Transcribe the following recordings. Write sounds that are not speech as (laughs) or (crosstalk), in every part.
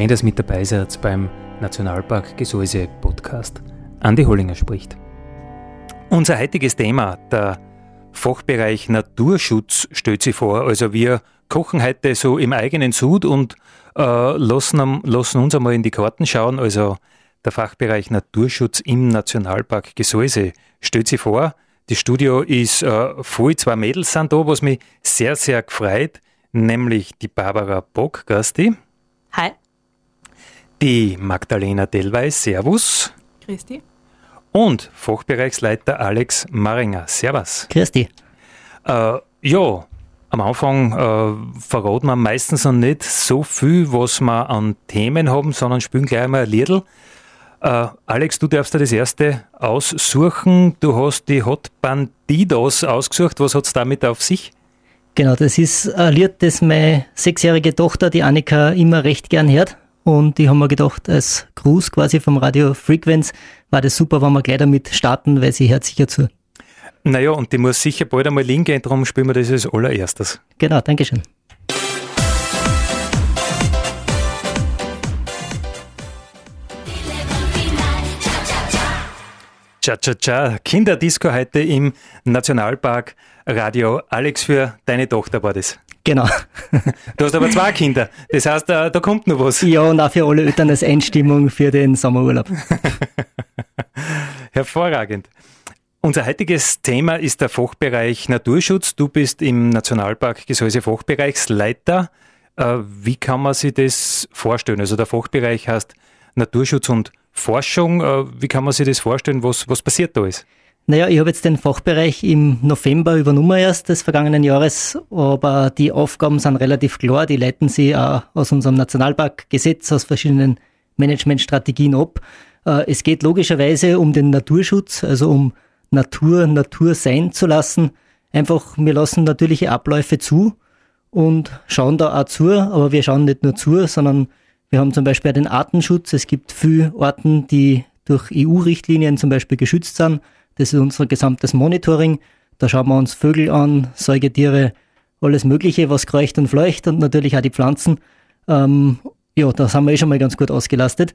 Schön, dass mit dabei seid beim Nationalpark Gesäuse Podcast. Andi Hollinger spricht. Unser heutiges Thema, der Fachbereich Naturschutz, stellt sich vor. Also wir kochen heute so im eigenen Sud und äh, lassen, lassen uns einmal in die Karten schauen. Also der Fachbereich Naturschutz im Nationalpark Gesäuse stellt sich vor. Das Studio ist äh, voll, zwei Mädels sind da, was mich sehr, sehr gefreut, nämlich die Barbara Bock, Gasti. Hi. Die Magdalena Delweis, Servus. Christi. Und Fachbereichsleiter Alex Maringer, Servus. Christi. Äh, ja, am Anfang äh, verraten wir meistens noch nicht so viel, was wir an Themen haben, sondern spielen gleich mal ein Liedl. Äh, Alex, du darfst dir das erste aussuchen. Du hast die Hot Bandidos ausgesucht. Was hat es damit auf sich? Genau, das ist ein Lied, das meine sechsjährige Tochter, die Annika, immer recht gern hört. Und die haben mir gedacht, als Gruß quasi vom Radio Frequenz war das super, wenn wir gleich damit starten, weil sie hört sicher zu. Naja, und die muss sicher bald einmal hingehen, darum spielen wir das als allererstes. Genau, Dankeschön. Cha-cha-cha, Kinderdisco heute im Nationalpark Radio. Alex, für deine Tochter war das. Genau. (laughs) Du hast aber zwei Kinder. Das heißt, da, da kommt noch was. Ja, und auch für alle Eltern als Einstimmung für den Sommerurlaub. (laughs) Hervorragend. Unser heutiges Thema ist der Fachbereich Naturschutz. Du bist im Nationalpark Gesäuse Fachbereichsleiter. Äh, wie kann man sich das vorstellen? Also der Fachbereich heißt Naturschutz und Forschung. Äh, wie kann man sich das vorstellen? Was, was passiert da ist? Naja, ich habe jetzt den Fachbereich im November übernommen erst des vergangenen Jahres, aber die Aufgaben sind relativ klar. Die leiten sie auch aus unserem Nationalparkgesetz, aus verschiedenen Managementstrategien ab. Äh, es geht logischerweise um den Naturschutz, also um Natur Natur sein zu lassen. Einfach, wir lassen natürliche Abläufe zu und schauen da auch zu, aber wir schauen nicht nur zu, sondern wir haben zum Beispiel den Artenschutz. Es gibt viele Arten, die durch EU-Richtlinien zum Beispiel geschützt sind. Das ist unser gesamtes Monitoring. Da schauen wir uns Vögel an, Säugetiere, alles Mögliche, was kreucht und fleucht und natürlich auch die Pflanzen. Ähm, ja, da sind wir eh schon mal ganz gut ausgelastet.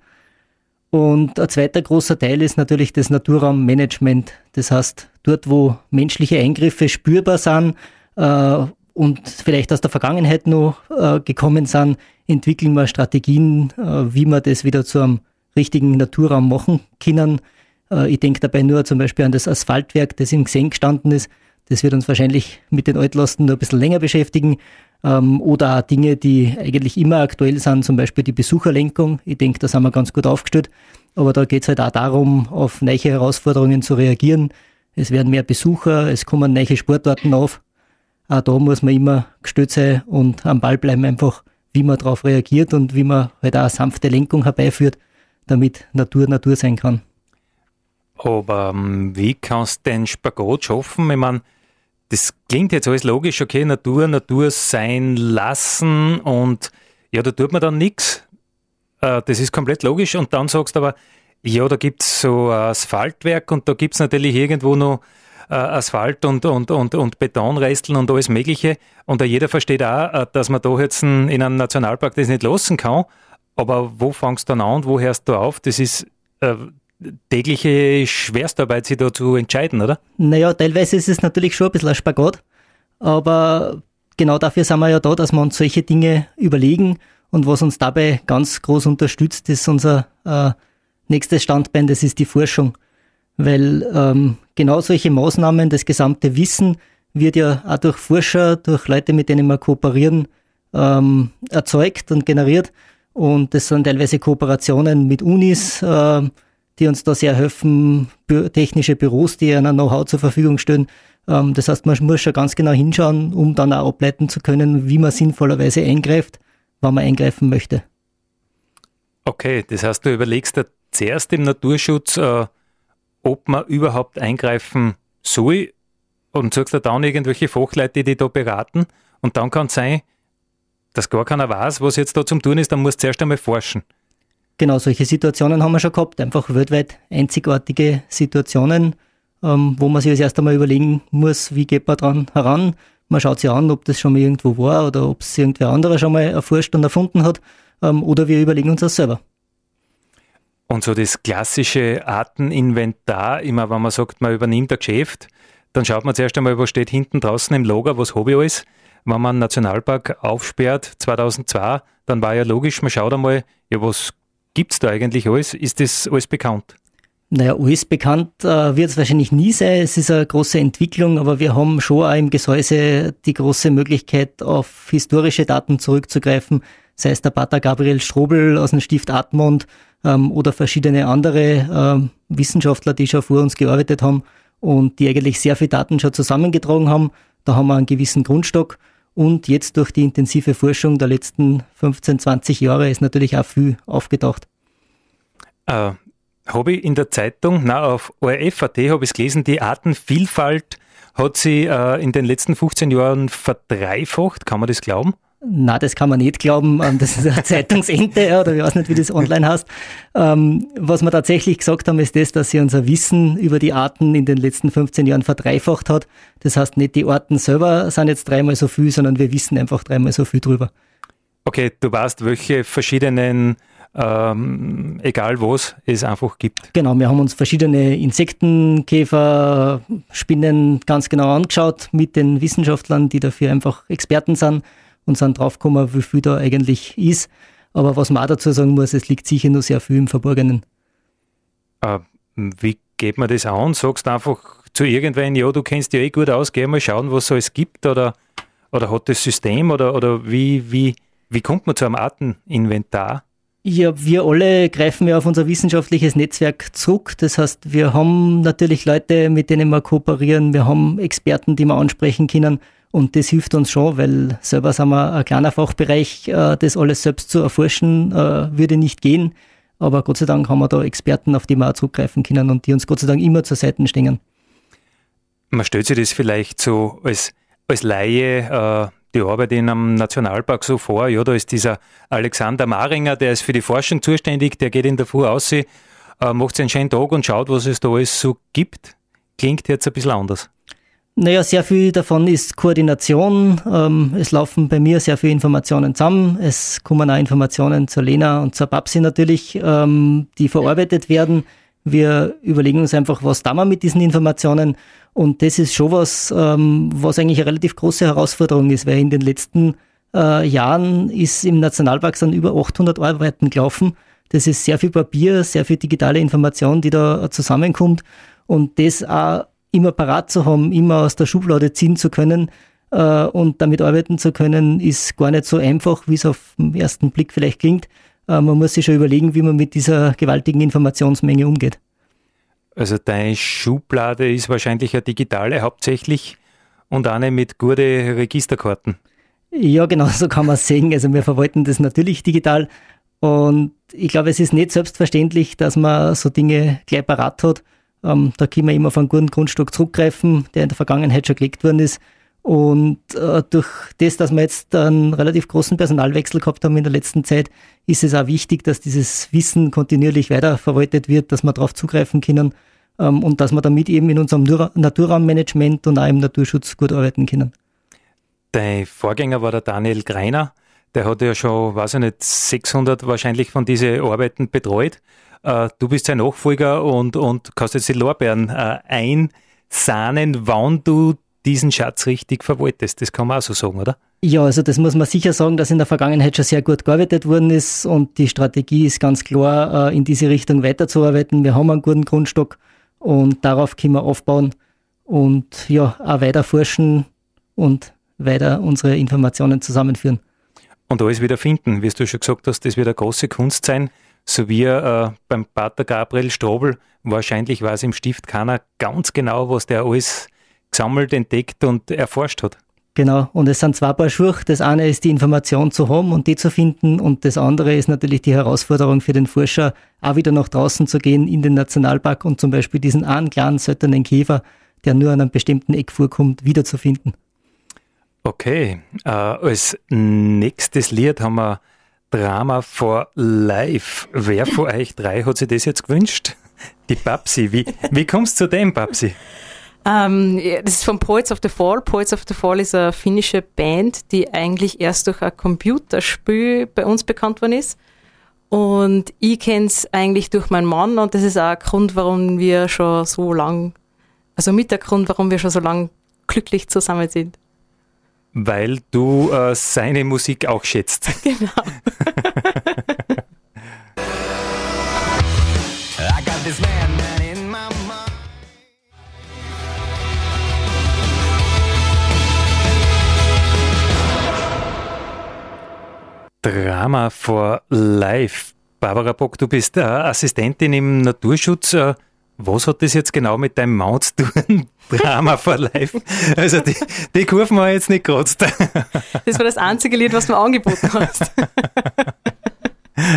Und ein zweiter großer Teil ist natürlich das Naturraummanagement. Das heißt, dort, wo menschliche Eingriffe spürbar sind äh, und vielleicht aus der Vergangenheit noch äh, gekommen sind, entwickeln wir Strategien, äh, wie wir das wieder zu einem richtigen Naturraum machen können. Äh, ich denke dabei nur zum Beispiel an das Asphaltwerk, das im Geseng gestanden ist. Das wird uns wahrscheinlich mit den Altlasten noch ein bisschen länger beschäftigen. Ähm, oder auch Dinge, die eigentlich immer aktuell sind, zum Beispiel die Besucherlenkung. Ich denke, da sind wir ganz gut aufgestellt. Aber da geht es halt auch darum, auf neue Herausforderungen zu reagieren. Es werden mehr Besucher, es kommen neue Sportarten auf. Auch da muss man immer gestützt sein und am Ball bleiben einfach, wie man darauf reagiert und wie man halt auch eine sanfte Lenkung herbeiführt, damit Natur Natur sein kann. Aber ähm, wie kannst du den Spagat schaffen? Ich meine, das klingt jetzt alles logisch, okay, Natur, Natur sein lassen und ja, da tut man dann nichts. Äh, das ist komplett logisch. Und dann sagst du aber, ja, da gibt es so Asphaltwerk und da gibt es natürlich irgendwo noch äh, Asphalt und, und, und, und Betonresteln und alles Mögliche. Und jeder versteht auch, äh, dass man da jetzt in einem Nationalpark das nicht lassen kann. Aber wo fangst du dann an und wo hörst du auf? Das ist tägliche Schwerstarbeit, sich da zu entscheiden, oder? Naja, teilweise ist es natürlich schon ein bisschen ein Spagat, aber genau dafür sind wir ja da, dass wir uns solche Dinge überlegen und was uns dabei ganz groß unterstützt, ist unser äh, nächstes Standbein, das ist die Forschung. Weil ähm, genau solche Maßnahmen, das gesamte Wissen wird ja auch durch Forscher, durch Leute, mit denen wir kooperieren, ähm, erzeugt und generiert. Und das sind teilweise Kooperationen mit Unis, äh, die uns da sehr helfen, technische Büros, die ein Know-how zur Verfügung stellen. Ähm, das heißt, man muss schon ganz genau hinschauen, um dann auch ableiten zu können, wie man sinnvollerweise eingreift, wann man eingreifen möchte. Okay, das heißt, du überlegst dir zuerst im Naturschutz, äh, ob man überhaupt eingreifen soll und suchst dir dann irgendwelche Fachleute, die da beraten. Und dann kann es sein, dass gar keiner weiß, was jetzt da zum tun ist, dann musst du zuerst einmal forschen. Genau, solche Situationen haben wir schon gehabt, einfach weltweit einzigartige Situationen, ähm, wo man sich als erst einmal überlegen muss, wie geht man dran heran. Man schaut sich an, ob das schon mal irgendwo war oder ob es irgendwer anderer schon mal erforscht und erfunden hat, ähm, oder wir überlegen uns das selber. Und so das klassische Arteninventar, immer wenn man sagt, man übernimmt ein Geschäft, dann schaut man zuerst einmal, was steht hinten draußen im Lager, was ich alles. Wenn man einen Nationalpark aufsperrt, 2002, dann war ja logisch, man schaut einmal, ja, was gibt es da eigentlich alles? Ist das alles bekannt? Naja, alles bekannt äh, wird es wahrscheinlich nie sein. Es ist eine große Entwicklung, aber wir haben schon auch im Gesäuse die große Möglichkeit, auf historische Daten zurückzugreifen, sei es der Pater Gabriel Strobel aus dem Stift Admont ähm, oder verschiedene andere äh, Wissenschaftler, die schon vor uns gearbeitet haben und die eigentlich sehr viel Daten schon zusammengetragen haben. Da haben wir einen gewissen Grundstock. Und jetzt durch die intensive Forschung der letzten 15, 20 Jahre ist natürlich auch viel aufgetaucht. Äh, habe ich in der Zeitung, na auf ORF.at habe ich es gelesen, die Artenvielfalt hat sie äh, in den letzten 15 Jahren verdreifacht. Kann man das glauben? Na, das kann man nicht glauben. Ähm, das ist eine (laughs) Zeitungsente oder ich weiß nicht, wie das online heißt. Ähm, was wir tatsächlich gesagt haben, ist das, dass sie unser Wissen über die Arten in den letzten 15 Jahren verdreifacht hat. Das heißt, nicht die Arten selber sind jetzt dreimal so viel, sondern wir wissen einfach dreimal so viel drüber. Okay, du weißt, welche verschiedenen ähm, egal was es einfach gibt. Genau, wir haben uns verschiedene Insekten, Käfer, Spinnen ganz genau angeschaut mit den Wissenschaftlern, die dafür einfach Experten sind und sind draufgekommen, wie viel da eigentlich ist. Aber was man auch dazu sagen muss, es liegt sicher nur sehr viel im Verborgenen. Äh, wie geht man das an? Sagst du einfach zu irgendwen, ja, du kennst dich eh gut aus, geh mal schauen, was es alles gibt oder, oder hat das System oder, oder wie, wie, wie kommt man zu einem Arteninventar? Ja, wir alle greifen ja auf unser wissenschaftliches Netzwerk zurück. Das heißt, wir haben natürlich Leute, mit denen wir kooperieren. Wir haben Experten, die wir ansprechen können. Und das hilft uns schon, weil selber sind wir ein kleiner Fachbereich, äh, das alles selbst zu erforschen, äh, würde nicht gehen. Aber Gott sei Dank haben wir da Experten, auf die wir auch zugreifen können und die uns Gott sei Dank immer zur Seite stehen. Man stellt sich das vielleicht so als, als Laie, äh, die Arbeit in einem Nationalpark so vor. Ja, da ist dieser Alexander Maringer, der ist für die Forschung zuständig, der geht in der Früh aus, äh, macht einen schönen Tag und schaut, was es da alles so gibt. Klingt jetzt ein bisschen anders. Naja, sehr viel davon ist Koordination. Ähm, es laufen bei mir sehr viele Informationen zusammen. Es kommen auch Informationen zur Lena und zur Babsi natürlich, ähm, die verarbeitet werden. Wir überlegen uns einfach, was da wir mit diesen Informationen. Und das ist schon was, ähm, was eigentlich eine relativ große Herausforderung ist, weil in den letzten äh, Jahren ist im Nationalpark dann über 800 Arbeiten gelaufen. Das ist sehr viel Papier, sehr viel digitale Information, die da zusammenkommt. Und das auch immer parat zu haben, immer aus der Schublade ziehen zu können äh, und damit arbeiten zu können, ist gar nicht so einfach, wie es auf den ersten Blick vielleicht klingt. Äh, man muss sich schon überlegen, wie man mit dieser gewaltigen Informationsmenge umgeht. Also deine Schublade ist wahrscheinlich eine digitale hauptsächlich und eine mit gute Registerkarten. Ja, genau (laughs) so kann man es sehen. Also wir verwalten das natürlich digital und ich glaube, es ist nicht selbstverständlich, dass man so Dinge gleich parat hat. Ähm, da können wir immer auf einen guten Grundstock zurückgreifen, der in der Vergangenheit schon gelegt worden ist. Und äh, durch das, dass wir jetzt einen relativ großen Personalwechsel gehabt haben in der letzten Zeit, ist es auch wichtig, dass dieses Wissen kontinuierlich weiterverwaltet wird, dass wir darauf zugreifen können ähm, und dass wir damit eben in unserem Naturraummanagement und auch im Naturschutz gut arbeiten können. Dein Vorgänger war der Daniel Greiner. Der hat ja schon, weiß ich nicht, 600 wahrscheinlich von diesen Arbeiten betreut. Äh, du bist sein Nachfolger und, und kannst jetzt die Lorbeeren äh, einsahnen, wann du diesen Schatz richtig verwaltest. Das kann man auch so sagen, oder? Ja, also das muss man sicher sagen, dass in der Vergangenheit schon sehr gut gearbeitet worden ist und die Strategie ist ganz klar, äh, in diese Richtung weiterzuarbeiten. Wir haben einen guten Grundstock und darauf können wir aufbauen und ja, auch weiter forschen und weiter unsere Informationen zusammenführen. und alles wieder finden. Wie du schon gesagt hast, das wird eine große Kunst sein, so wie äh, beim Pater Gabriel Strobel. Wahrscheinlich weiß im Stift keiner ganz genau, was der alles gesammelt, entdeckt und erforscht hat. Genau, und es sind zwei Paar Schuhe. Das eine ist die Information zu haben und die zu finden und das andere ist natürlich die Herausforderung für den Forscher, auch wieder nach draußen zu gehen in den Nationalpark und zum Beispiel diesen einen kleinen seltenen Käfer, der nur an einem bestimmten Eck vorkommt, wiederzufinden. Okay, äh, als nächstes Lied haben wir Drama for Life. Wer von euch drei hat sich das jetzt gewünscht? Die Babsi. Wie, wie kommst du zu dem, Babsi? Um, ähm, das ist von Poets of the Fall. Poets of the Fall ist eine finnische Band, die eigentlich erst durch ein Computerspiel bei uns bekannt worden ist. Und ich kenne es eigentlich durch meinen Mann und das ist auch ein Grund, warum wir schon so lang, also mit der Grund, warum wir schon so lange glücklich zusammen sind. Weil du äh, seine Musik auch schätzt. (laughs) Genau. Drama for Life. Barbara Bock, du bist äh, Assistentin im Naturschutz. Äh, was hat das jetzt genau mit deinem Mount zu tun? (laughs) Drama for Life. Also die, die Kurven war jetzt nicht gekratzt. Das war das einzige Lied, was du mir angeboten hast.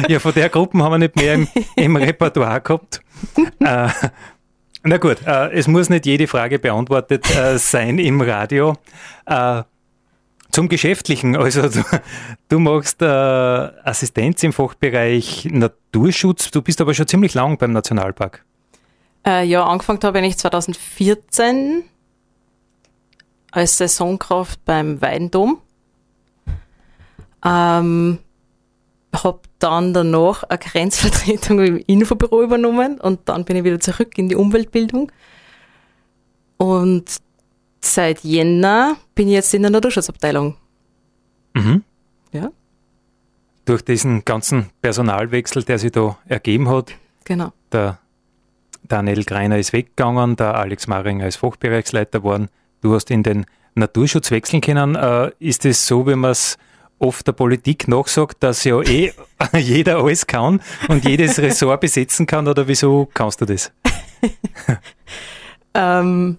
Ja, von der Gruppe haben wir nicht mehr im, im Repertoire gehabt. Äh, na gut, äh, es muss nicht jede Frage beantwortet äh, sein im Radio. Äh, zum Geschäftlichen, also du, du machst äh, Assistenz im Fachbereich Naturschutz, du bist aber schon ziemlich lang beim Nationalpark. Äh, ja, angefangen habe ich 2014 als Saisonkraft beim Weidendom. Ähm, habe dann danach eine Grenzvertretung (laughs) im Infobüro übernommen und dann bin ich wieder zurück in die Umweltbildung. Und seit Jänner bin ich jetzt in der Naturschutzabteilung. Mhm. Ja. Durch diesen ganzen Personalwechsel, der sich da ergeben hat. Genau. Der Daniel Greiner ist weggegangen, der Alex Maringer ist Fachbereichsleiter geworden. Du hast in den Naturschutz wechseln können. Äh, ist es so, wie man es oft der Politik nachsagt, dass ja eh (laughs) jeder alles kann und jedes Ressort besetzen kann? Oder wieso kannst du das? (laughs) ähm,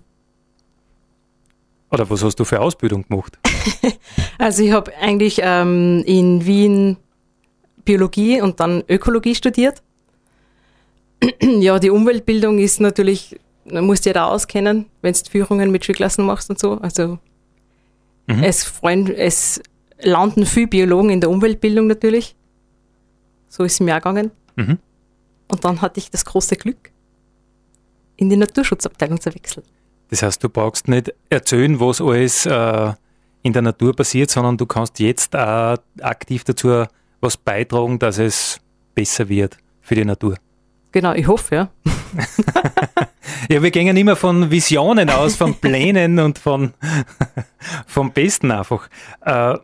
oder was hast du für Ausbildung gemacht? (laughs) also ich habe eigentlich ähm, in Wien Biologie und dann Ökologie studiert. (clears throat) ja, die Umweltbildung ist natürlich, musst du ja da auskennen, wenn du Führungen mit Schulklassen machst und so. Also mhm. es, freuen, es landen viele Biologen in der Umweltbildung natürlich. So ist es mir gegangen. Mhm. Und dann hatte ich das große Glück, in die Naturschutzabteilung zu wechseln. Das heißt, du brauchst nicht erzählen, was alles äh, in der Natur passiert, sondern du kannst jetzt auch aktiv dazu was beitragen, dass es besser wird für die Natur. Genau, ich hoffe, ja. (laughs) ja, wir gehen immer von Visionen aus, von Plänen und von (laughs) vom Besten einfach. Äh,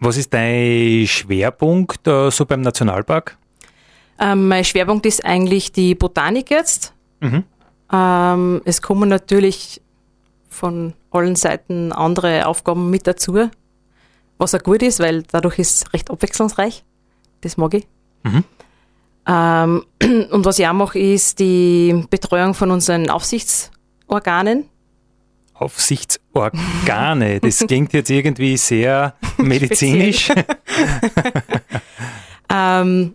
was ist dein Schwerpunkt äh, so beim Nationalpark? Ähm, mein Schwerpunkt ist eigentlich die Botanik jetzt. Mhm. Ähm, es kommen natürlich von allen Seiten andere Aufgaben mit dazu, was auch gut ist, weil dadurch ist es recht abwechslungsreich. Das mag ich. Mhm. Ähm, (clears throat) und was ich auch mache, ist die Betreuung von unseren Aufsichtsorganen. Aufsichtsorgane, das (laughs) klingt jetzt irgendwie sehr medizinisch. (laughs) ähm,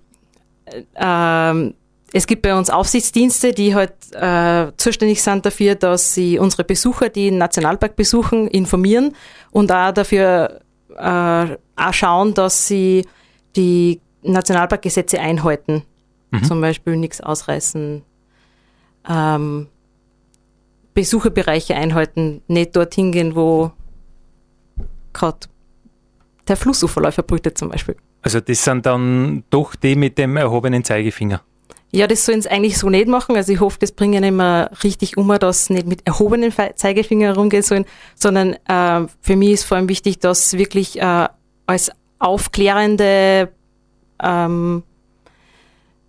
ähm, es gibt bei uns Aufsichtsdienste, die halt äh, zuständig sind dafür, dass sie unsere Besucher, die den Nationalpark besuchen, informieren und auch dafür äh, auch schauen, dass sie die Nationalparkgesetze einhalten. Mhm. Zum Beispiel nichts ausreißen, ähm, Besucherbereiche einhalten, nicht dorthin gehen, wo gerade der Flussuferläufer brütet zum Beispiel. Also das sind dann doch die mit dem erhobenen Zeigefinger. Ja, das sollen sie eigentlich so nicht machen. Also ich hoffe, das bringen immer richtig um, dass nicht mit erhobenen Zeigefinger herumgehen sollen, sondern äh, für mich ist vor allem wichtig, dass wirklich äh, als aufklärende ähm,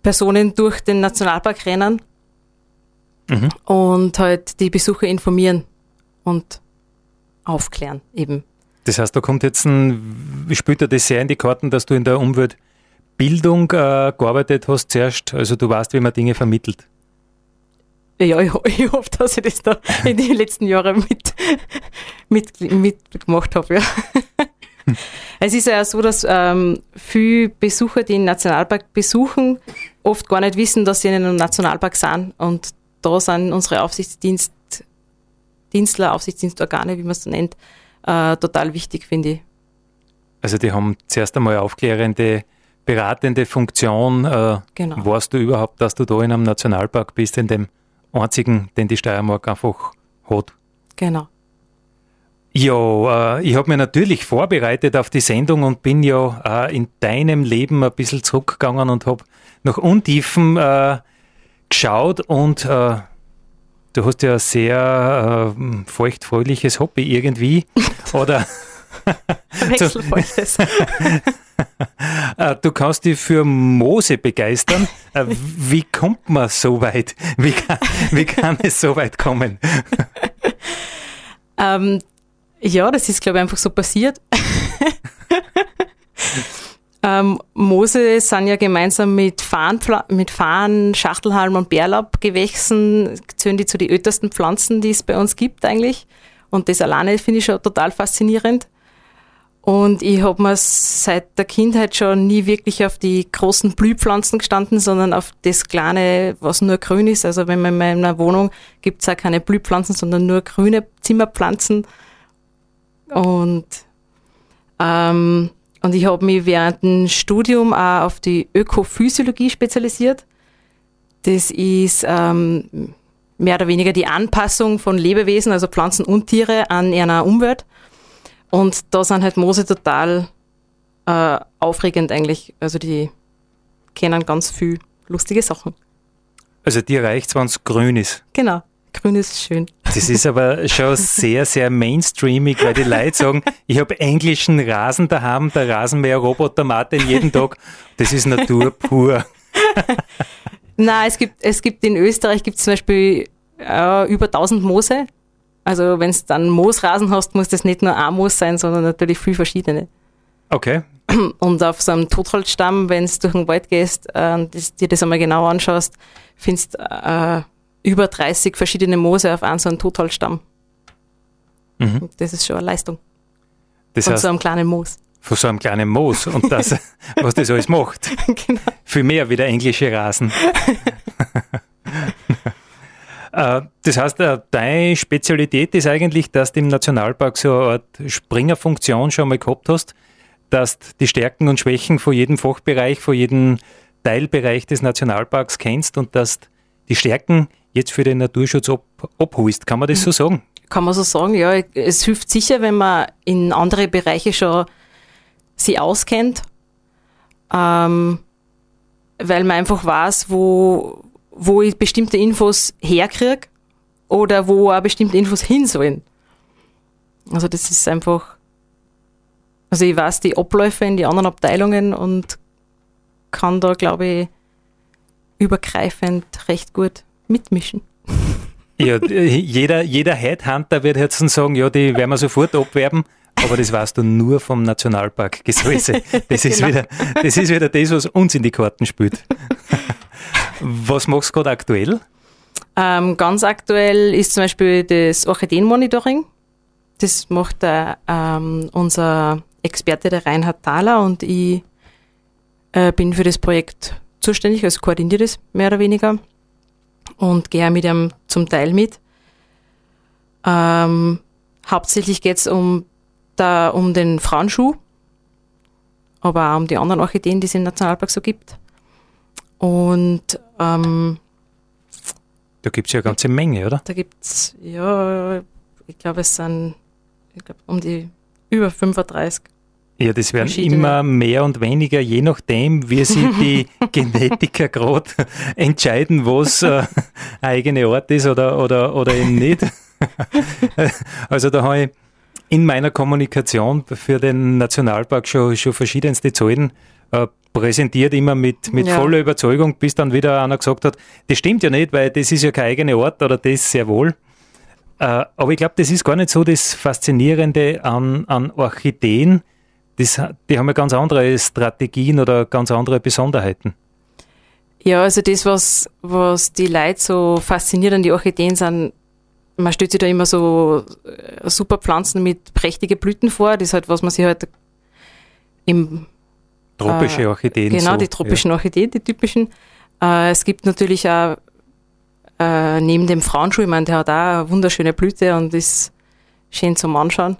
Personen durch den Nationalpark rennen mhm. und halt die Besucher informieren und aufklären eben. Das heißt, da kommt jetzt ein, spielt dir das sehr in die Karten, dass du in der Umweltbildung äh, gearbeitet hast zuerst. Also du weißt, wie man Dinge vermittelt. Ja, ich, (laughs) ich hoffe, dass ich das da in den letzten Jahren mit, mit, mitgemacht habe. Ja. (laughs) Es ist ja so, dass ähm, viele Besucher, die den Nationalpark besuchen, oft gar nicht wissen, dass sie in einem Nationalpark sind. Und da sind unsere Aufsichtsdienst, Dienstler, Aufsichtsdienstorgane, wie man es so nennt, äh, total wichtig, finde ich. Also die haben zuerst einmal aufklärende, beratende Funktion. Äh, genau. Weißt du überhaupt, dass du da in einem Nationalpark bist, in dem einzigen, den die Steiermark einfach hat? Genau. Ja, äh, ich habe mich natürlich vorbereitet auf die Sendung und bin ja äh, in deinem Leben ein bisschen zurückgegangen und habe nach Untiefen äh, geschaut und äh, du hast ja ein sehr äh, feuchtfröhliches Hobby irgendwie. (laughs) Oder (laughs) Wechselfeuchtes. (laughs) Äh, du kannst dich für Moose begeistern. Wie kommt man so weit? Wie kann, wie kann es so weit kommen? Ähm, ja, das ist, glaube ich, einfach so passiert. (laughs) ähm, Moose sind ja gemeinsam mit Farn, mit Farn Schachtelhalm und Bärlaubgewächsen zählen die zu den ältesten Pflanzen, die es bei uns gibt eigentlich. Und das alleine finde ich schon total faszinierend. Und ich habe mir seit der Kindheit schon nie wirklich auf die großen Blühpflanzen gestanden, sondern auf das kleine, was nur grün ist. Also wenn man in meiner Wohnung gibt es auch keine Blühpflanzen, sondern nur grüne Zimmerpflanzen. Und, ähm, und ich habe mich während dem Studium auch auf die Ökophysiologie spezialisiert. Das ist ähm, mehr oder weniger die Anpassung von Lebewesen, also Pflanzen und Tiere, an einer Umwelt. Und da sind halt Moose total äh, aufregend eigentlich. Also die kennen ganz viel lustige Sachen. Also dir reicht wenn es grün ist. Genau. Grün ist schön. Das ist aber schon sehr, sehr mainstreamig, weil die Leute sagen, ich habe englischen Rasen daheim, der Rasenmäher-Roboter Martin jeden Tag. Das ist Natur pur. Nein, es gibt, es gibt in Österreich gibt zum Beispiel äh, über 1000 Moose. Also wenn du dann Moosrasen hast, muss das nicht nur ein Moos sein, sondern natürlich viel verschiedene. Okay. Und auf so einem Totholzstamm, wenn du durch den Wald gehst äh, und dir das einmal genau anschaust, findest du äh, über 30 verschiedene Moose auf einem so einem Totholzstamm. Mhm. Das ist schon eine Leistung. Das von heißt, so einem kleinen Moos. Von so einem kleinen Moos und das, (laughs) (laughs) was das alles macht. (laughs) Genau. Viel mehr wie der englische Rasen. Äh, das heißt, äh, deine Spezialität ist eigentlich, dass du im Nationalpark so eine Art Springerfunktion schon mal gehabt hast, dass du die Stärken und Schwächen von jedem Fachbereich, von jedem Teilbereich des Nationalparks kennst und dass die Stärken jetzt für den Naturschutz ab, abholst. Kann man das so sagen? Kann man so sagen, ja. Es hilft sicher, wenn man in andere Bereiche schon sie auskennt, ähm, weil man einfach weiß, wo, wo ich bestimmte Infos herkriege oder wo auch bestimmte Infos hin sollen. Also das ist einfach, also ich weiß die Abläufe in die anderen Abteilungen und kann da, glaube ich, übergreifend recht gut mitmischen. Ja, jeder, jeder Headhunter wird jetzt sagen, ja, die werden wir sofort abwerben. Aber das weißt du nur vom Nationalpark Gesäuse. Das ist, (laughs) genau. wieder, das ist wieder das, was uns in die Karten spielt. Was machst du gerade aktuell? Ähm, ganz aktuell ist zum Beispiel das Orchideenmonitoring. Das macht der, ähm, unser Experte, der Reinhard Thaler, und ich äh, bin für das Projekt zuständig, also koordiniere das mehr oder weniger und gehe mit ihm zum Teil mit. Ähm, hauptsächlich geht es um, um den Frauenschuh, aber auch um die anderen Orchideen, die es im Nationalpark so gibt. Und ähm, da gibt es ja eine ganze Menge, oder? Da gibt es, ja, ich glaube, es sind ich glaub, um die über 35. Ja, das werden immer mehr und weniger, je nachdem, wie sich die (laughs) Genetiker gerade entscheiden, was äh, eigene Ort ist oder, oder, oder eben nicht. (laughs) also da habe ich in meiner Kommunikation für den Nationalpark schon, schon verschiedenste Zahlen äh, präsentiert, immer mit, mit ja. voller Überzeugung, bis dann wieder einer gesagt hat, das stimmt ja nicht, weil das ist ja kein eigener Ort oder das sehr wohl. Äh, aber ich glaube, das ist gar nicht so das Faszinierende an, an Orchideen. Das, die haben ja ganz andere Strategien oder ganz andere Besonderheiten. Ja, also das, was, was die Leute so fasziniert an die Orchideen sind, man stellt sich da immer so äh, super Pflanzen mit prächtigen Blüten vor. Das ist halt, was man sich halt im Tropische Orchideen. Genau, so, die tropischen ja. Orchideen, die typischen. Äh, es gibt natürlich auch äh, neben dem Frauenschuh, ich meine, der hat auch eine wunderschöne Blüte und ist schön zum Anschauen.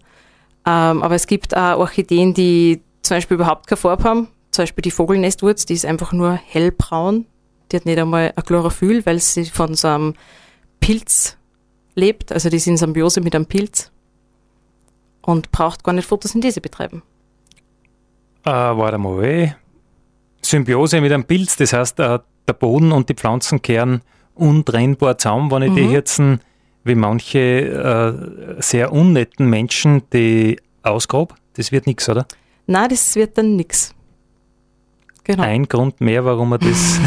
Ähm, aber es gibt auch Orchideen, die zum Beispiel überhaupt keine Farbe haben. Zum Beispiel die Vogelnestwurz, die ist einfach nur hellbraun. Die hat nicht einmal ein Chlorophyll, weil sie von so einem Pilz lebt. Also die ist in Symbiose mit einem Pilz und braucht gar nicht Photosynthese betreiben. Äh, warte mal. Symbiose mit einem Pilz, das heißt, äh, der Boden und die Pflanzen kehren untrennbar zusammen, wenn ich mhm. die jetzt wie manche äh, sehr unnetten Menschen die ausgrab. Das wird nichts, oder? Nein, das wird dann nichts. Genau. Ein Grund mehr, warum man das,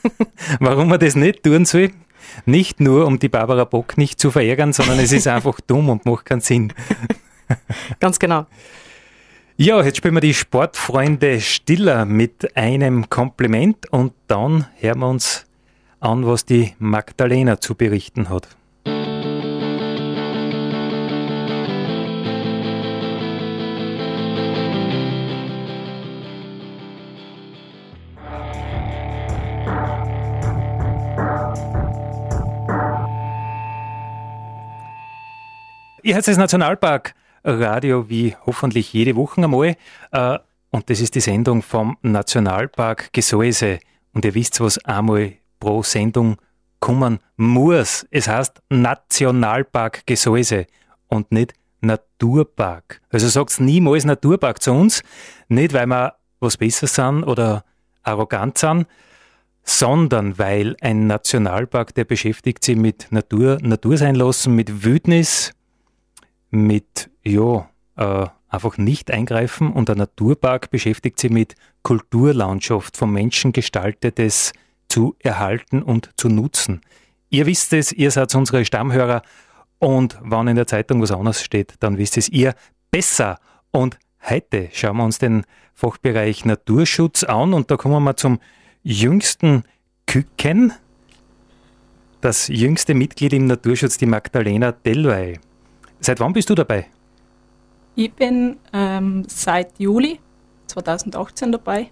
(laughs) warum man das nicht tun soll. Nicht nur, um die Barbara Bock nicht zu verärgern, sondern es ist einfach (laughs) dumm und macht keinen Sinn. (laughs) Ganz genau. Ja, jetzt spielen wir die Sportfreunde Stiller mit einem Kompliment und dann hören wir uns an, was die Magdalena zu berichten hat. Ihr hört das Nationalpark Radio wie hoffentlich jede Woche einmal. Äh, und das ist die Sendung vom Nationalpark Gesäuse. Und ihr wisst, was einmal pro Sendung kommen muss. Es heißt Nationalpark Gesäuse und nicht Naturpark. Also sagt niemals Naturpark zu uns. Nicht, weil wir was Besseres sind oder arrogant sind, sondern weil ein Nationalpark, der beschäftigt sich mit Natur, Natur sein lassen, mit Wildnis, mit, ja, äh, einfach nicht eingreifen und der Naturpark beschäftigt sich mit Kulturlandschaft, vom Menschen gestaltetes zu erhalten und zu nutzen. Ihr wisst es, ihr seid unsere Stammhörer und wenn in der Zeitung was anderes steht, dann wisst es ihr besser. Und heute schauen wir uns den Fachbereich Naturschutz an und da kommen wir zum jüngsten Küken. Das jüngste Mitglied im Naturschutz, die Magdalena Delwey. Seit wann bist du dabei? Ich bin ähm, seit Juli 2018 dabei.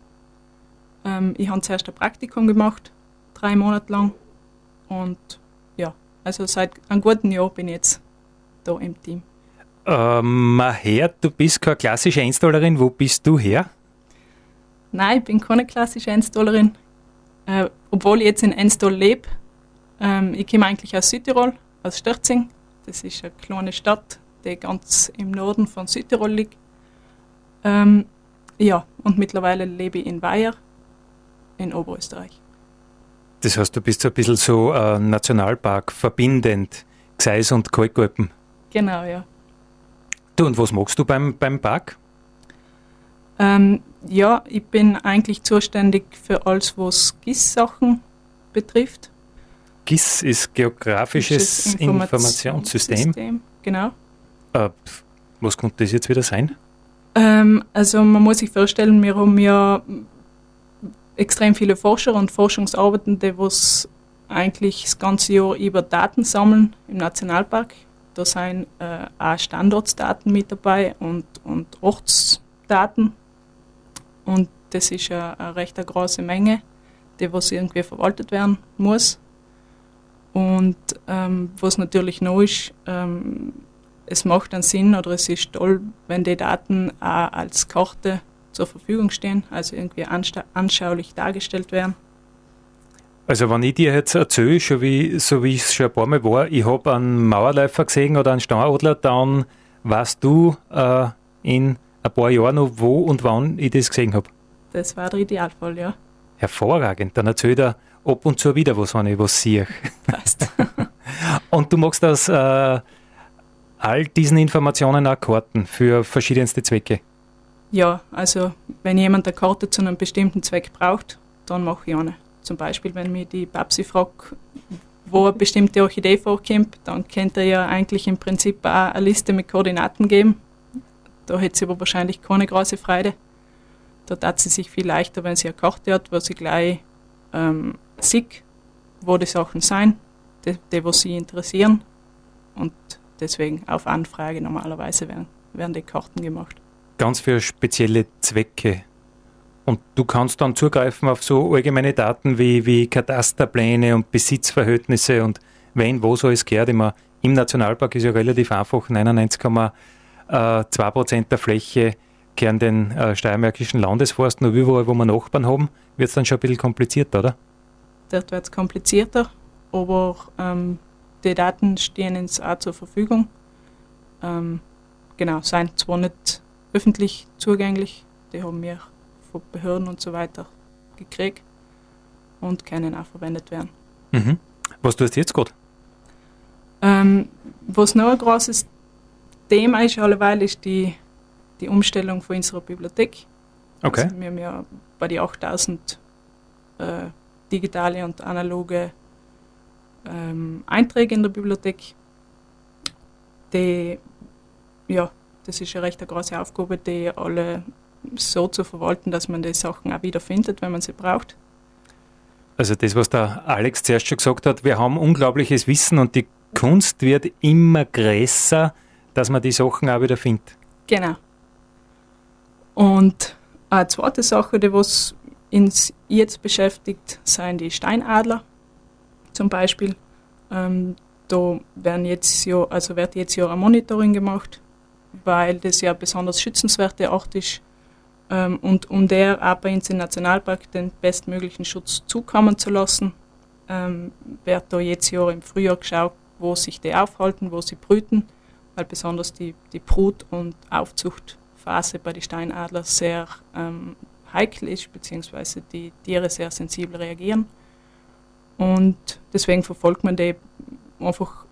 Ähm, ich habe zuerst ein Praktikum gemacht, drei Monate lang. Und ja, also seit einem guten Jahr bin ich jetzt da im Team. Ähm, hört, du bist keine klassische Einstallerin. Wo bist du her? Nein, ich bin keine klassische Einstallerin. Äh, obwohl ich jetzt in Einstall lebe. Ähm, ich komme eigentlich aus Südtirol, aus Stürzing. Das ist eine kleine Stadt, die ganz im Norden von Südtirol liegt. Ähm, ja, und mittlerweile lebe ich in Weiher in Oberösterreich. Das heißt, du bist so ein bisschen so äh, Nationalpark verbindend, Gseis und Kalkalpen. Genau, ja. Du, und was magst du beim, beim Park? Ähm, ja, ich bin eigentlich zuständig für alles, was GIS-Sachen betrifft. GIS ist Geografisches Informationssystem. Informationssystem. Genau. Äh, was könnte das jetzt wieder sein? Ähm, also man muss sich vorstellen, wir haben ja extrem viele Forscher und Forschungsarbeitende, die eigentlich das ganze Jahr über Daten sammeln im Nationalpark. Da sind äh, auch Standortsdaten mit dabei und, und Ortsdaten. Und das ist eine, eine recht große Menge, die was irgendwie verwaltet werden muss. Und ähm, was natürlich noch ist, ähm, es macht einen Sinn oder es ist toll, wenn die Daten auch als Karte zur Verfügung stehen, also irgendwie anschaulich dargestellt werden. Also wenn ich dir jetzt erzähle, schon wie, so wie es schon ein paar Mal war, ich habe einen Mauerläufer gesehen oder einen Steinadler, dann weißt du äh, in ein paar Jahren noch, wo und wann ich das gesehen habe. Das war der Idealfall, ja. Hervorragend. Dann erzähl dir ab und zu wieder was, wenn ich was sehe. (laughs) Passt. (laughs) und du machst aus äh, all diesen Informationen auch Karten für verschiedenste Zwecke? Ja, also wenn jemand eine Karte zu einem bestimmten Zweck braucht, dann mache ich eine. Zum Beispiel, wenn mir die Babsi fragt, wo eine bestimmte Orchidee vorkommt, dann könnte er ja eigentlich im Prinzip auch eine Liste mit Koordinaten geben. Da hätte sie aber wahrscheinlich keine große Freude. Da tat sie sich viel leichter, wenn sie eine Karte hat, wo sie gleich ähm, sieht, wo die Sachen sind, die, die was sie interessieren. Und deswegen auf Anfrage normalerweise werden, werden die Karten gemacht. Ganz für spezielle Zwecke. Und du kannst dann zugreifen auf so allgemeine Daten wie, wie Katasterpläne und Besitzverhältnisse und wenn, wo so es gehört. Immer im Nationalpark ist ja relativ einfach, 99,2 Prozent der Fläche gehören den äh, steiermärkischen Landesforsten und überall, wo wir Nachbarn haben, wird es dann schon ein bisschen komplizierter, oder? Dort wird es komplizierter, aber ähm, die Daten stehen uns auch zur Verfügung. Ähm, genau, sind zwar nicht öffentlich zugänglich, die haben wir von Behörden und so weiter gekriegt und können auch verwendet werden. Mhm. Was tust du jetzt gerade? Ähm, was noch ein großes Thema ist alleweil, ist die, die Umstellung von unserer Bibliothek. Okay. Also wir haben ja bei den 8000 äh, digitale und analoge ähm, Einträge in der Bibliothek. Die, ja, das ist eine recht eine große Aufgabe, die alle so zu verwalten, dass man die Sachen auch wieder findet, wenn man sie braucht. Also das, was der Alex zuerst schon gesagt hat, wir haben unglaubliches Wissen und die Kunst wird immer größer, dass man die Sachen auch wieder findet. Genau. Und eine zweite Sache, die was uns jetzt beschäftigt, sind die Steinadler zum Beispiel. Ähm, da werden jetzt ja, also wird jetzt ja ein Monitoring gemacht, weil das ja besonders schützenswerte Art ist ähm, und um der uns im Nationalpark den bestmöglichen Schutz zukommen zu lassen, ähm, wird da jetzt Jahr im Frühjahr geschaut, wo sich die aufhalten, wo sie brüten, weil besonders die, die Brut- und Aufzuchtphase bei den Steinadlern sehr ähm, heikel ist, beziehungsweise die Tiere sehr sensibel reagieren. Und deswegen verfolgt man die einfach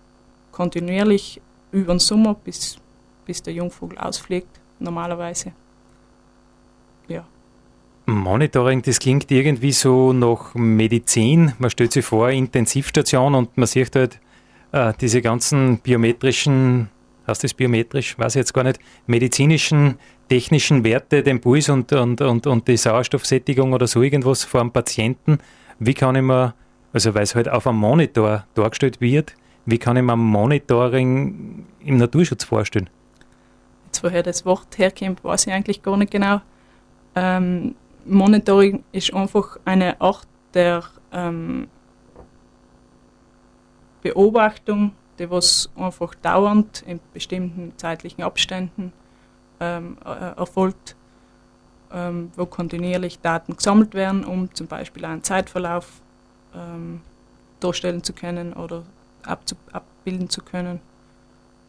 kontinuierlich über den Sommer, bis, bis der Jungvogel ausfliegt, normalerweise. Ja. Monitoring, das klingt irgendwie so nach Medizin. Man stellt sich vor, Intensivstation und man sieht halt äh, diese ganzen biometrischen, heißt das biometrisch, weiß ich jetzt gar nicht, medizinischen, technischen Werte, den Puls und, und, und, und die Sauerstoffsättigung oder so irgendwas vor einem Patienten. Wie kann ich mir, also weil es halt auf einem Monitor dargestellt wird, wie kann ich mir Monitoring im Naturschutz vorstellen? Jetzt, woher das Wort herkommt, weiß ich eigentlich gar nicht genau. Ähm, Monitoring ist einfach eine Art der ähm, Beobachtung, die was einfach dauernd in bestimmten zeitlichen Abständen ähm, äh, erfolgt, ähm, wo kontinuierlich Daten gesammelt werden, um zum Beispiel einen Zeitverlauf ähm, darstellen zu können oder abbilden zu können.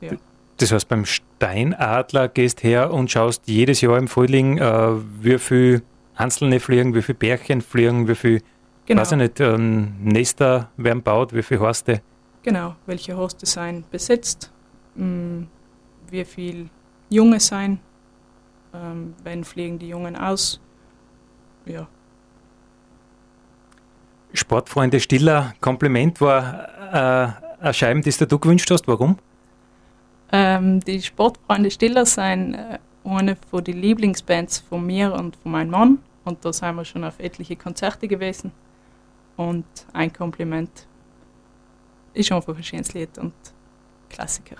Ja. Das heißt, beim Steinadler gehst her und schaust jedes Jahr im Frühling, äh, wie viele einzelne fliegen, wie viele Bärchen fliegen, wie viele, genau. weiß ich nicht, ähm, Nester werden baut, wie viele Horste. Genau, welche Horste seien besetzt, mh, mm, wie viele Junge sein, ähm, wenn fliegen die Jungen aus. Ja. Sportfreunde Stiller, Kompliment war äh, eine Scheibe, die du gewünscht hast. Warum? Ähm, die Sportfreunde Stiller sind äh, eine von den Lieblingsbands von mir und von meinem Mann. Und da sind wir schon auf etliche Konzerte gewesen. Und ein Kompliment ist einfach ein schönes Lied und Klassiker.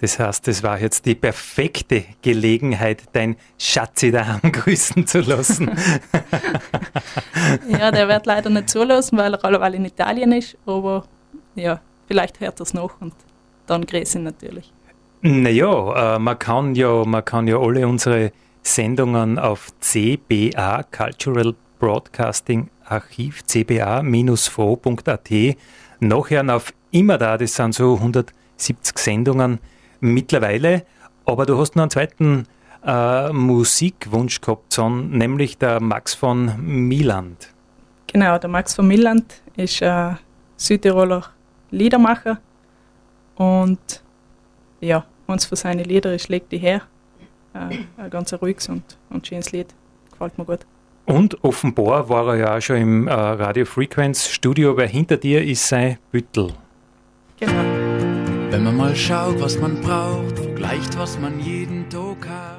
Das heißt, das war jetzt die perfekte Gelegenheit, dein Schatzi daheim grüßen zu lassen. (laughs) ja, der wird leider nicht zulassen, weil er alleweil in Italien ist, aber ja, vielleicht hört er es noch und dann Gräsin natürlich. Naja, äh, man, kann ja, man kann ja alle unsere Sendungen auf CBA, Cultural Broadcasting Archiv, cba-fro.at nachhören auf immer da, das sind so 170 Sendungen mittlerweile. Aber du hast noch einen zweiten äh, Musikwunsch gehabt, Son, nämlich der Max von Miland. Genau, der Max von Miland ist ein äh, Südtiroler Liedermacher und ja, uns für seine Lieder Leg die her. Äh, ein ganz ruhiges und, und schönes Lied. Gefällt mir gut. Und offenbar war er ja auch schon im äh, Radio Frequenz Studio, weil hinter dir ist sein Büttel. Genau. Wenn man mal schaut, was man braucht, vergleicht, was man jeden Tag hat.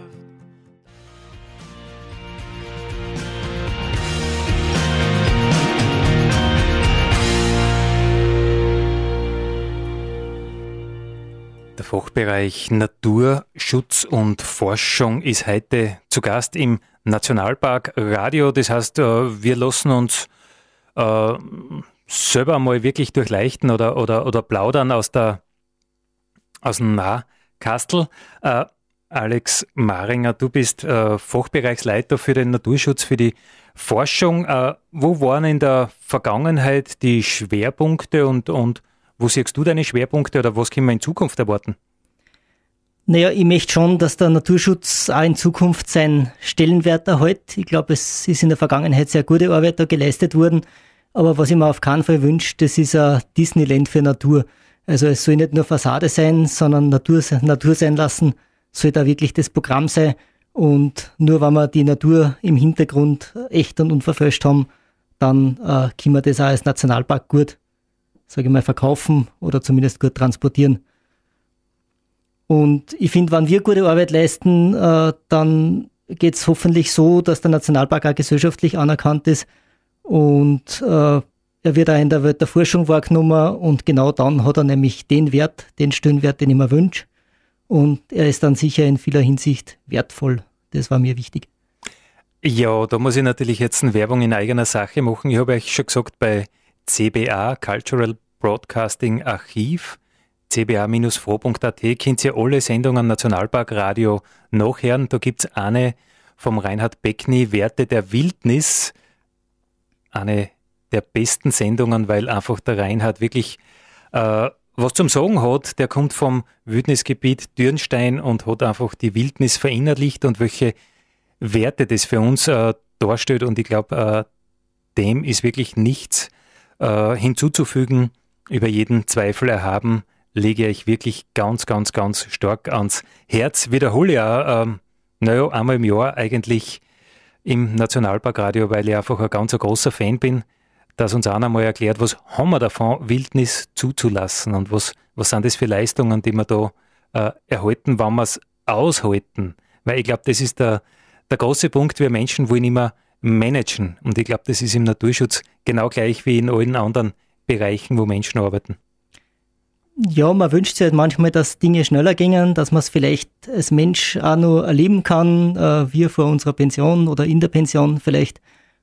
Der Fachbereich Naturschutz und Forschung ist heute zu Gast im Nationalpark Radio. Das heißt, äh, wir lassen uns äh, selber mal wirklich durchleuchten oder, oder, oder plaudern aus, der, aus dem Nahkastel. Äh, Alex Maringer, du bist äh, Fachbereichsleiter für den Naturschutz, für die Forschung. Äh, wo waren in der Vergangenheit die Schwerpunkte und, und wo siehst du deine Schwerpunkte oder was können wir in Zukunft erwarten? Naja, ich möchte schon, dass der Naturschutz auch in Zukunft seinen Stellenwert erhält. Ich glaube, es ist in der Vergangenheit sehr gute Arbeit da geleistet worden. Aber was ich mir auf keinen Fall wünsche, das ist ein Disneyland für Natur. Also es soll nicht nur Fassade sein, sondern Natur, Natur sein lassen, soll da wirklich das Programm sein. Und nur wenn wir die Natur im Hintergrund echt und unverfälscht haben, dann äh, können wir das auch als Nationalpark gut sage ich mal, verkaufen oder zumindest gut transportieren. Und ich finde, wenn wir gute Arbeit leisten, äh, dann geht es hoffentlich so, dass der Nationalpark auch gesellschaftlich anerkannt ist und äh, er wird auch in der Welt der Forschung wahrgenommen und genau dann hat er nämlich den Wert, den Stellenwert, den ich mir wünsche. Und er ist dann sicher in vieler Hinsicht wertvoll. Das war mir wichtig. Ja, da muss ich natürlich jetzt eine Werbung in eigener Sache machen. Ich habe euch schon gesagt, bei CBA, Cultural Broadcasting Archiv, cba-fro.at, könnt ihr alle Sendungen Nationalpark Radio nachhören. Da gibt es eine vom Reinhard Beckny, Werte der Wildnis, eine der besten Sendungen, weil einfach der Reinhard wirklich äh, was zum Sagen hat. Der kommt vom Wildnisgebiet Dürnstein und hat einfach die Wildnis verinnerlicht und welche Werte das für uns äh, darstellt. Und ich glaube, äh, dem ist wirklich nichts äh, hinzuzufügen, über jeden Zweifel erhaben, lege ich wirklich ganz, ganz, ganz stark ans Herz. Wiederhole ja, ähm, naja, einmal im Jahr eigentlich im Nationalparkradio, weil ich einfach ein ganz großer Fan bin, dass uns einer mal erklärt, was haben wir davon, Wildnis zuzulassen und was, was sind das für Leistungen, die wir da äh, erhalten, wenn wir es aushalten. Weil ich glaube, das ist der, der große Punkt, wir Menschen wollen immer managen. Und ich glaube, das ist im Naturschutz genau gleich wie in allen anderen Bereichen, wo Menschen arbeiten. Ja, man wünscht sich halt manchmal, dass Dinge schneller gingen, dass man es vielleicht als Mensch auch noch erleben kann, äh, wir vor unserer Pension oder in der Pension vielleicht.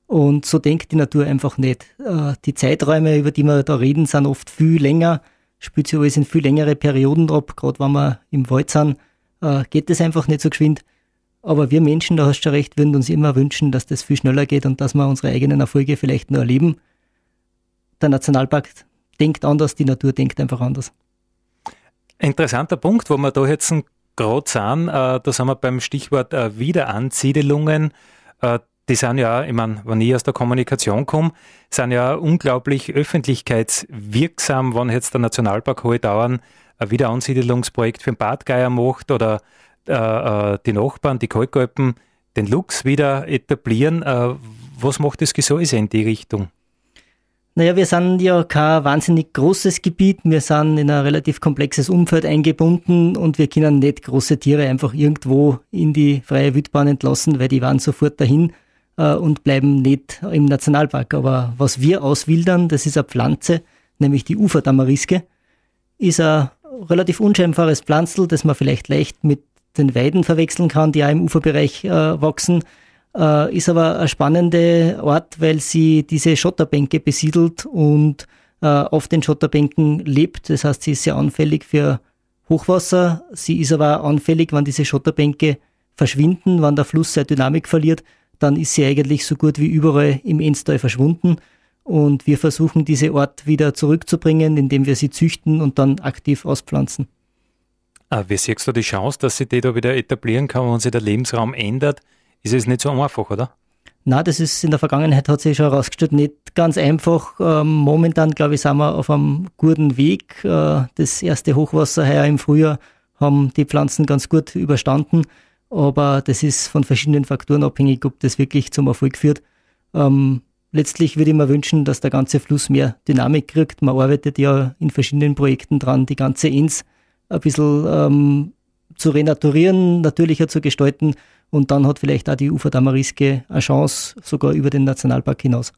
Und so denkt die Natur einfach nicht. Äh, die Zeiträume, über die wir da reden, sind oft viel länger, spielt sich alles in viel längere Perioden ab. Gerade wenn wir im Wald sind, äh, geht das einfach nicht so geschwind. Aber wir Menschen, da hast du recht, würden uns immer wünschen, dass das viel schneller geht und dass wir unsere eigenen Erfolge vielleicht nur erleben. Der Nationalpark denkt anders, die Natur denkt einfach anders. Interessanter Punkt, wo wir da jetzt gerade sind, äh, da sind wir beim Stichwort äh, Wiederansiedelungen. Äh, die sind ja, ich meine, wenn ich aus der Kommunikation komme, sind ja unglaublich öffentlichkeitswirksam, wenn jetzt der Nationalpark hohe dauern ein Wiederansiedelungsprojekt für den Badgeier macht oder äh, äh, die Nachbarn, die Kalkalpen, den Lux wieder etablieren. Äh, was macht das Gesäuse in die Richtung? Naja, wir sind ja kein wahnsinnig großes Gebiet. Wir sind in ein relativ komplexes Umfeld eingebunden und wir können nicht große Tiere einfach irgendwo in die freie Wildbahn entlassen, weil die waren sofort dahin äh, und bleiben nicht im Nationalpark. Aber was wir auswildern, das ist eine Pflanze, nämlich die Uferdamariske, ist ein relativ unscheinbares Pflanzel, das man vielleicht leicht mit den Weiden verwechseln kann, die auch im Uferbereich äh, wachsen. Äh, ist aber ein spannender Ort, weil sie diese Schotterbänke besiedelt und äh, auf den Schotterbänken lebt. Das heißt, sie ist sehr anfällig für Hochwasser. Sie ist aber auch anfällig, wenn diese Schotterbänke verschwinden, wenn der Fluss seine Dynamik verliert, dann ist sie eigentlich so gut wie überall im Enstal verschwunden. Und wir versuchen, diese Ort wieder zurückzubringen, indem wir sie züchten und dann aktiv auspflanzen. Ah, wie siehst du die Chance, dass sie die da wieder etablieren kann, wenn sich der Lebensraum ändert? Ist es nicht so einfach, oder? Na, das ist in der Vergangenheit hat sich schon herausgestellt, nicht ganz einfach. Ähm, momentan, glaube ich, sind wir auf einem guten Weg. Äh, das erste Hochwasser heuer im Frühjahr haben die Pflanzen ganz gut überstanden. Aber das ist von verschiedenen Faktoren abhängig, ob das wirklich zum Erfolg führt. Ähm, letztlich würde ich mir wünschen, dass der ganze Fluss mehr Dynamik kriegt. Man arbeitet ja in verschiedenen Projekten dran, die ganze Ins ein bisschen ähm, zu renaturieren, natürlicher zu gestalten. Und dann hat vielleicht auch die Ufer Damariske eine Chance, sogar über den Nationalpark hinaus.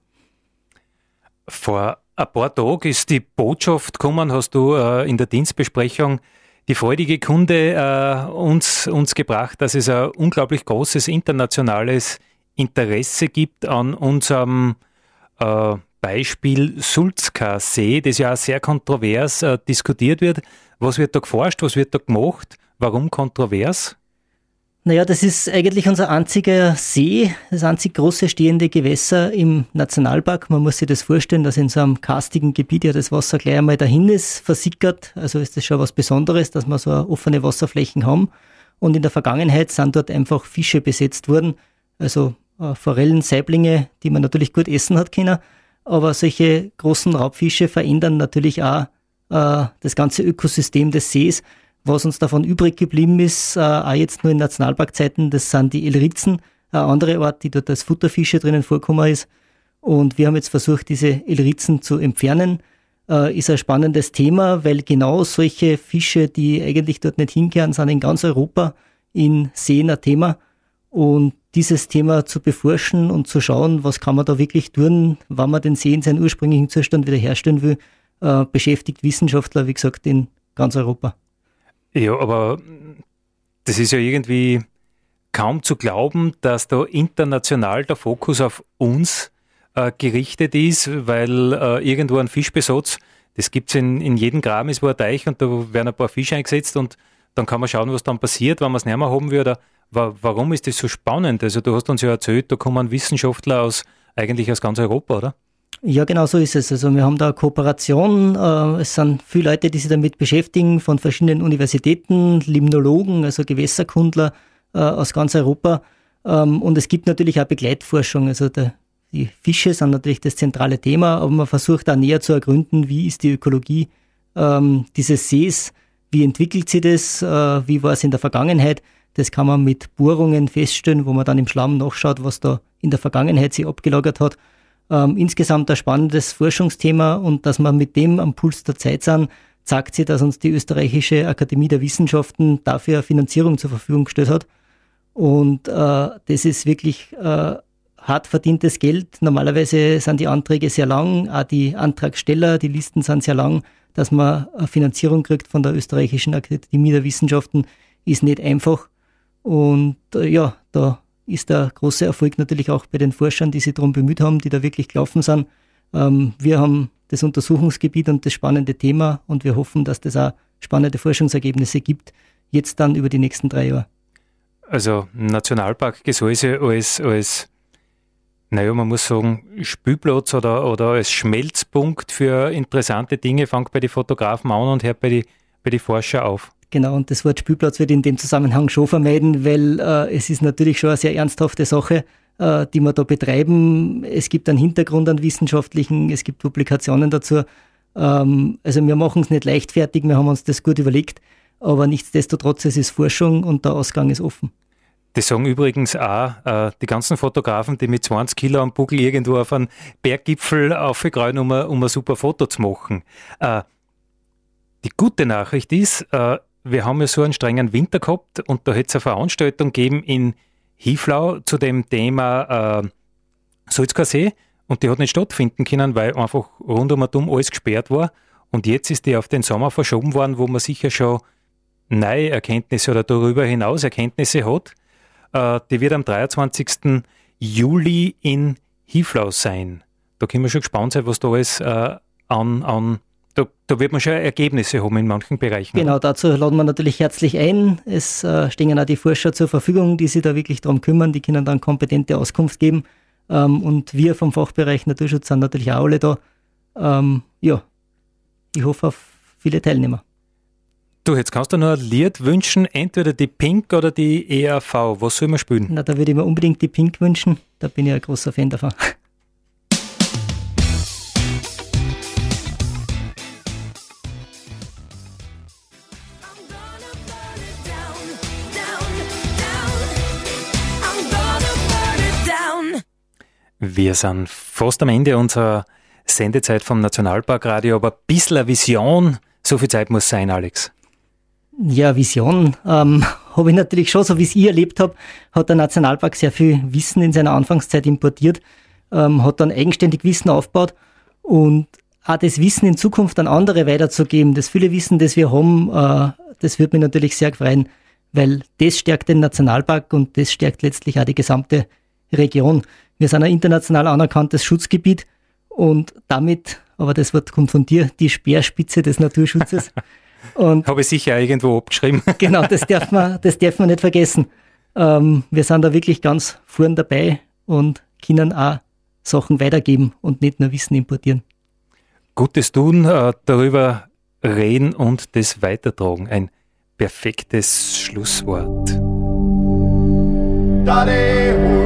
Vor ein paar Tagen ist die Botschaft gekommen, hast du äh, in der Dienstbesprechung die freudige Kunde äh, uns, uns gebracht, dass es ein unglaublich großes internationales Interesse gibt an unserem äh, Beispiel Sulzka See, das ja auch sehr kontrovers äh, diskutiert wird. Was wird da geforscht, was wird da gemacht? Warum kontrovers? Naja, das ist eigentlich unser einziger See, das einzig große stehende Gewässer im Nationalpark. Man muss sich das vorstellen, dass in so einem karstigen Gebiet ja das Wasser gleich einmal dahin ist, versickert. Also ist das schon was Besonderes, dass wir so offene Wasserflächen haben. Und in der Vergangenheit sind dort einfach Fische besetzt worden. Also äh, Forellen, Saiblinge, die man natürlich gut essen hat können. Aber solche großen Raubfische verändern natürlich auch äh, das ganze Ökosystem des Sees. Was uns davon übrig geblieben ist, äh, auch jetzt nur in Nationalparkzeiten, das sind die Elritzen, eine andere Art, die dort als Futterfische drinnen vorkommen ist. Und wir haben jetzt versucht, diese Elritzen zu entfernen. Äh, ist ein spannendes Thema, weil genau solche Fische, die eigentlich dort nicht hinkehren, sind in ganz Europa in Seen ein Thema. Und dieses Thema zu beforschen und zu schauen, was kann man da wirklich tun, wann man den See in seinen ursprünglichen Zustand wiederherstellen will, äh, beschäftigt Wissenschaftler, wie gesagt, in ganz Europa. Ja, aber das ist ja irgendwie kaum zu glauben, dass da international der Fokus auf uns äh, gerichtet ist, weil äh, irgendwo ein Fischbesatz, das gibt es in, in jedem Graben, ist wo ein Teich und da werden ein paar Fische eingesetzt und dann kann man schauen, was dann passiert, wenn man es nicht mehr haben würde. Warum ist das so spannend? Also du hast uns ja erzählt, da kommen Wissenschaftler aus eigentlich aus ganz Europa, oder? Ja, genau so ist es. Also wir haben da eine Kooperation. Äh, es sind viele Leute, die sich damit beschäftigen, von verschiedenen Universitäten, Limnologen, also Gewässerkundler äh, aus ganz Europa. Ähm, und es gibt natürlich auch Begleitforschung. Also die Fische sind natürlich das zentrale Thema, aber man versucht da näher zu ergründen, wie ist die Ökologie ähm, dieses Sees, wie entwickelt sich das, äh, wie war es in der Vergangenheit. Das kann man mit Bohrungen feststellen, wo man dann im Schlamm nachschaut, was da in der Vergangenheit sich abgelagert hat ähm, insgesamt ein spannendes Forschungsthema und dass wir mit dem am Puls der Zeit sind, zeigt sich, dass uns die österreichische Akademie der Wissenschaften dafür Finanzierung zur Verfügung gestellt hat. Und äh, das ist wirklich äh, hart verdientes Geld. Normalerweise sind die Anträge sehr lang, auch die Antragsteller, die Listen sind sehr lang. Dass man eine Finanzierung kriegt von der österreichischen Akademie der Wissenschaften, ist nicht einfach. Und äh, ja, da ist der große Erfolg natürlich auch bei den Forschern, die sich darum bemüht haben, die da wirklich gelaufen sind. Ähm, wir haben das Untersuchungsgebiet und das spannende Thema und wir hoffen, dass das auch spannende Forschungsergebnisse gibt, jetzt dann über die nächsten drei Jahre. Also Nationalpark Gesäuse als, als naja, man muss sagen, Spielplatz oder, oder als Schmelzpunkt für interessante Dinge fängt bei den Fotografen an und hört bei den bei die Forscher auf. Genau, und das Wort Spielplatz ich in dem Zusammenhang schon vermeiden, weil äh, es ist natürlich schon eine sehr ernsthafte Sache, äh, die wir da betreiben. Es gibt einen Hintergrund an wissenschaftlichen, es gibt Publikationen dazu. Ähm, also wir machen es nicht leichtfertig, wir haben uns das gut überlegt, aber nichtsdestotrotz, es ist Forschung und der Ausgang ist offen. Das sagen übrigens auch äh, die ganzen Fotografen, die mit 20 Kilo am Buckel irgendwo auf einen Berggipfel aufgegrauen, um, um ein super Foto zu machen. Äh, die gute Nachricht ist, äh, wir haben ja so einen strengen Winter gehabt und da hätte es eine Veranstaltung gegeben in Hiflau zu dem Thema äh, Salzkarsee und die hat nicht stattfinden können, weil einfach rund um und um alles gesperrt war. Und jetzt ist die auf den Sommer verschoben worden, wo man sicher schon neue Erkenntnisse oder darüber hinaus Erkenntnisse hat. Äh, die wird am 23. Juli in Hiflau sein. Da können wir schon gespannt sein, was da alles äh, an, an da, da, wird man schon Ergebnisse haben in manchen Bereichen. Genau, dazu laden wir natürlich herzlich ein. Es äh, stehen auch die Forscher zur Verfügung, die sich da wirklich darum kümmern. Die können dann kompetente Auskunft geben. Ähm, und wir vom Fachbereich Naturschutz sind natürlich auch alle da. Ähm, ja, ich hoffe auf viele Teilnehmer. Du, jetzt kannst du nur ein Lied wünschen, entweder die Pink oder die ERV. Was soll man spielen? Na, da würde ich mir unbedingt die Pink wünschen. Da bin ich ein großer Fan davon. Wir sind fast am Ende unserer Sendezeit vom Nationalparkradio, aber ein bisschen eine Vision, so viel Zeit muss sein, Alex. Ja, Vision ähm, (laughs) habe ich natürlich schon, so wie es ich erlebt habe, hat der Nationalpark sehr viel Wissen in seiner Anfangszeit importiert, ähm, hat dann eigenständig Wissen aufgebaut und auch das Wissen in Zukunft an andere weiterzugeben, das viele Wissen, das wir haben, äh, das würde mich natürlich sehr freuen, weil das stärkt den Nationalpark und das stärkt letztlich auch die gesamte Region. Wir sind ein international anerkanntes Schutzgebiet und damit, aber das Wort kommt von dir, die Speerspitze des Naturschutzes. (laughs) Und Habe ich sicher irgendwo abgeschrieben. (laughs) genau, das darf man, das darf man nicht vergessen. Ähm, wir sind da wirklich ganz vorn dabei und können auch Sachen weitergeben und nicht nur Wissen importieren. Gutes tun, äh, darüber reden und das weitertragen. Ein perfektes Schlusswort. Julio.